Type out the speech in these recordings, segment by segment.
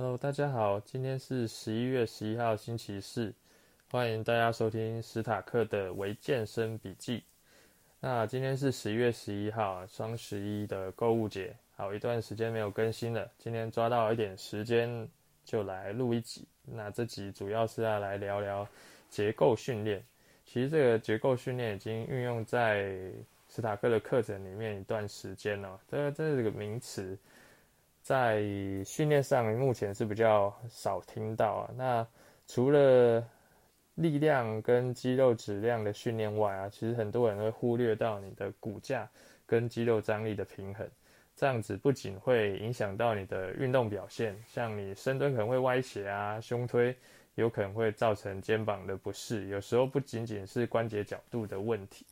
Hello，大家好，今天是十一月十一号星期四，欢迎大家收听史塔克的维健身笔记。那今天是十一月十一号，双十一的购物节，好一段时间没有更新了，今天抓到一点时间就来录一集。那这集主要是要来聊聊结构训练。其实这个结构训练已经运用在史塔克的课程里面一段时间了，这个这个名词。在训练上，目前是比较少听到啊。那除了力量跟肌肉质量的训练外啊，其实很多人会忽略到你的骨架跟肌肉张力的平衡。这样子不仅会影响到你的运动表现，像你深蹲可能会歪斜啊，胸推有可能会造成肩膀的不适。有时候不仅仅是关节角度的问题，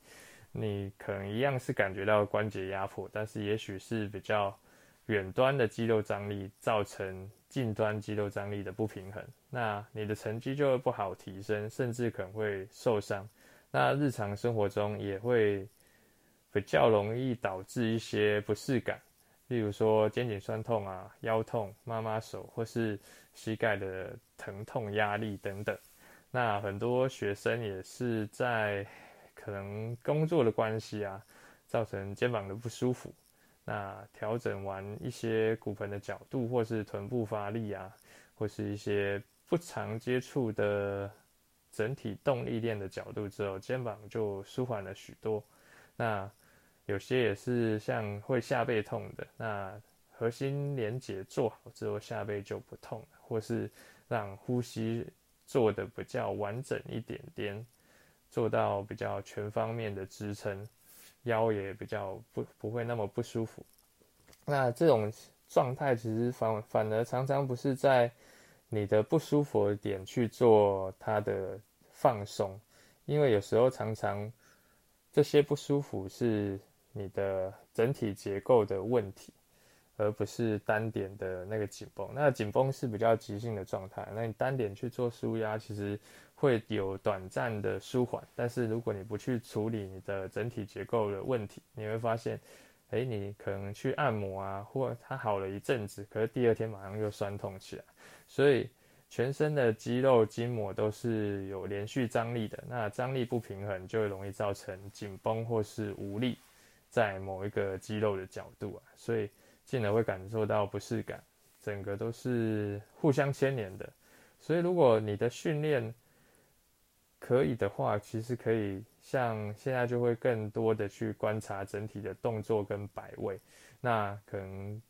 你可能一样是感觉到关节压迫，但是也许是比较。远端的肌肉张力造成近端肌肉张力的不平衡，那你的成绩就会不好提升，甚至可能会受伤。那日常生活中也会比较容易导致一些不适感，例如说肩颈酸痛啊、腰痛、妈妈手或是膝盖的疼痛、压力等等。那很多学生也是在可能工作的关系啊，造成肩膀的不舒服。那调整完一些骨盆的角度，或是臀部发力啊，或是一些不常接触的整体动力链的角度之后，肩膀就舒缓了许多。那有些也是像会下背痛的，那核心连结做好之后，下背就不痛了，或是让呼吸做得比较完整一点点，做到比较全方面的支撑。腰也比较不不会那么不舒服，那这种状态其实反反而常常不是在你的不舒服的点去做它的放松，因为有时候常常这些不舒服是你的整体结构的问题，而不是单点的那个紧绷。那紧绷是比较急性的状态，那你单点去做舒压，其实。会有短暂的舒缓，但是如果你不去处理你的整体结构的问题，你会发现，诶，你可能去按摩啊，或它好了一阵子，可是第二天马上又酸痛起来。所以全身的肌肉筋膜都是有连续张力的，那张力不平衡就会容易造成紧绷或是无力在某一个肌肉的角度啊，所以进而会感受到不适感，整个都是互相牵连的。所以如果你的训练，可以的话，其实可以像现在就会更多的去观察整体的动作跟摆位，那可能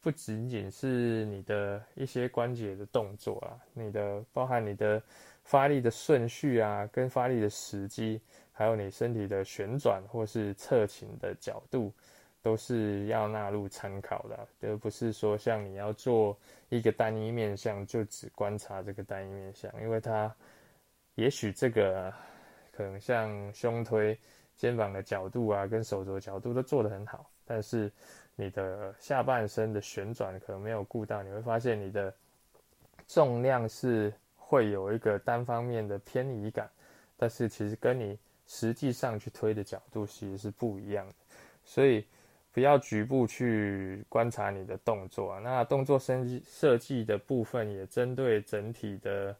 不仅仅是你的一些关节的动作啊，你的包含你的发力的顺序啊，跟发力的时机，还有你身体的旋转或是侧倾的角度，都是要纳入参考的，而不是说像你要做一个单一面向，就只观察这个单一面向，因为它。也许这个可能像胸推、肩膀的角度啊，跟手肘角度都做得很好，但是你的下半身的旋转可能没有顾到，你会发现你的重量是会有一个单方面的偏移感，但是其实跟你实际上去推的角度其实是不一样的，所以不要局部去观察你的动作啊，那动作设计设计的部分也针对整体的。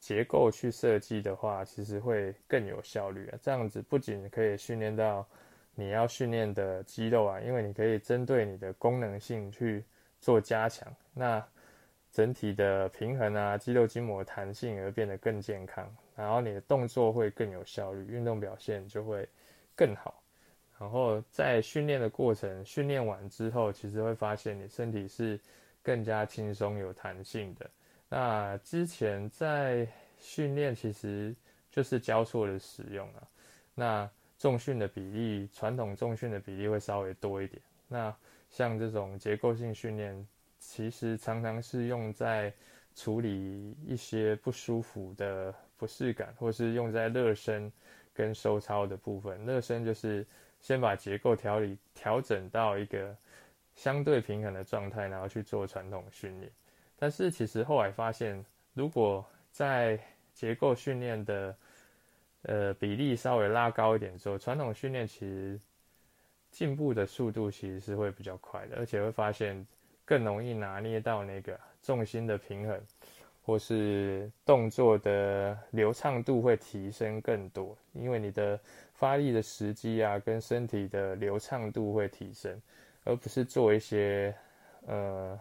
结构去设计的话，其实会更有效率啊。这样子不仅可以训练到你要训练的肌肉啊，因为你可以针对你的功能性去做加强，那整体的平衡啊、肌肉筋膜弹性而变得更健康，然后你的动作会更有效率，运动表现就会更好。然后在训练的过程，训练完之后，其实会发现你身体是更加轻松、有弹性的。那之前在训练其实就是交错的使用啊，那重训的比例，传统重训的比例会稍微多一点。那像这种结构性训练，其实常常是用在处理一些不舒服的不适感，或是用在热身跟收操的部分。热身就是先把结构调理调整到一个相对平衡的状态，然后去做传统训练。但是其实后来发现，如果在结构训练的呃比例稍微拉高一点之后，传统训练其实进步的速度其实是会比较快的，而且会发现更容易拿捏到那个重心的平衡，或是动作的流畅度会提升更多，因为你的发力的时机啊，跟身体的流畅度会提升，而不是做一些呃，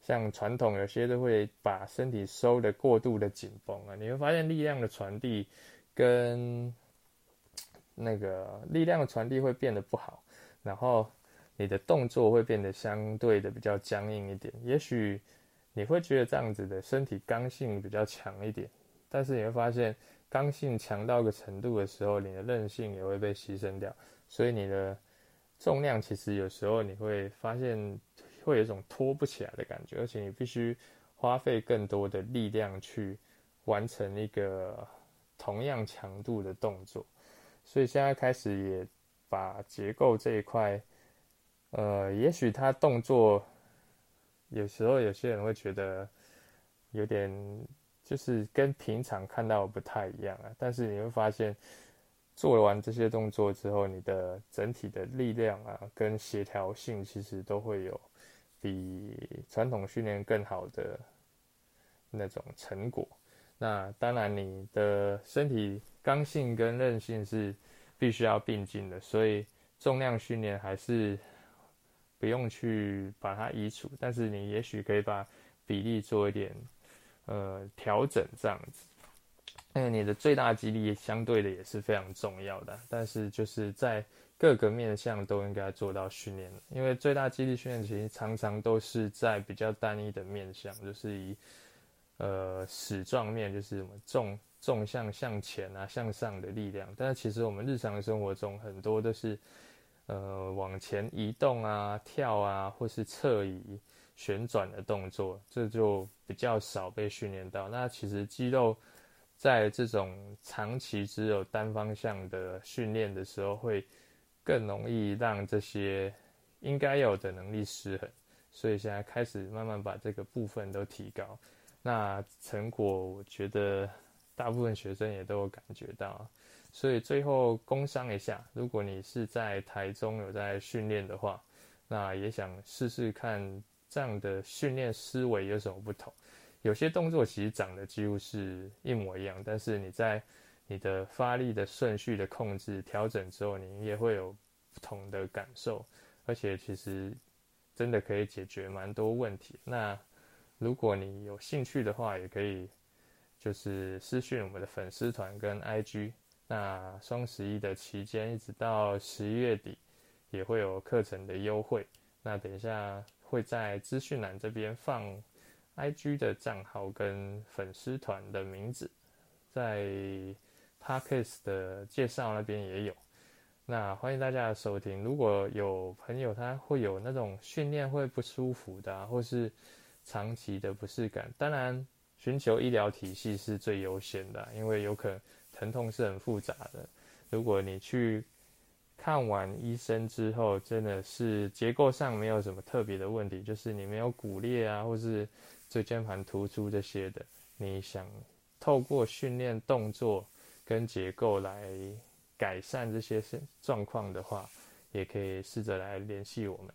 像传统有些都会把身体收得过度的紧绷啊，你会发现力量的传递跟那个力量的传递会变得不好，然后你的动作会变得相对的比较僵硬一点。也许你会觉得这样子的身体刚性比较强一点，但是你会发现刚性强到一个程度的时候，你的韧性也会被牺牲掉。所以你的重量其实有时候你会发现会有一种拖不起来的感觉，而且你必须花费更多的力量去完成一个同样强度的动作。所以现在开始也把结构这一块，呃，也许他动作有时候有些人会觉得有点就是跟平常看到不太一样啊，但是你会发现做完这些动作之后，你的整体的力量啊跟协调性其实都会有比传统训练更好的那种成果。那当然，你的身体刚性跟韧性是必须要并进的，所以重量训练还是不用去把它移除，但是你也许可以把比例做一点呃调整，这样子。那你的最大肌力相对的也是非常重要的，但是就是在各个面向都应该做到训练，因为最大肌力训练其实常常都是在比较单一的面向，就是以。呃，矢状面就是什么纵纵向向前啊，向上的力量。但是其实我们日常生活中很多都是呃往前移动啊、跳啊，或是侧移、旋转的动作，这就比较少被训练到。那其实肌肉在这种长期只有单方向的训练的时候，会更容易让这些应该有的能力失衡。所以现在开始慢慢把这个部分都提高。那成果，我觉得大部分学生也都有感觉到，所以最后工商一下，如果你是在台中有在训练的话，那也想试试看这样的训练思维有什么不同。有些动作其实长得几乎是一模一样，但是你在你的发力的顺序的控制调整之后，你也会有不同的感受，而且其实真的可以解决蛮多问题。那如果你有兴趣的话，也可以就是私讯我们的粉丝团跟 IG。那双十一的期间一直到十一月底，也会有课程的优惠。那等一下会在资讯栏这边放 IG 的账号跟粉丝团的名字，在 Podcast 的介绍那边也有。那欢迎大家收听。如果有朋友他会有那种训练会不舒服的，或是长期的不适感，当然寻求医疗体系是最优先的，因为有可能疼痛是很复杂的。如果你去看完医生之后，真的是结构上没有什么特别的问题，就是你没有骨裂啊，或是椎间盘突出这些的，你想透过训练动作跟结构来改善这些状况的话，也可以试着来联系我们。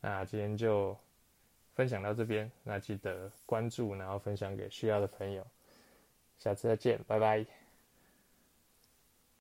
那今天就。分享到这边，那记得关注，然后分享给需要的朋友。下次再见，拜拜。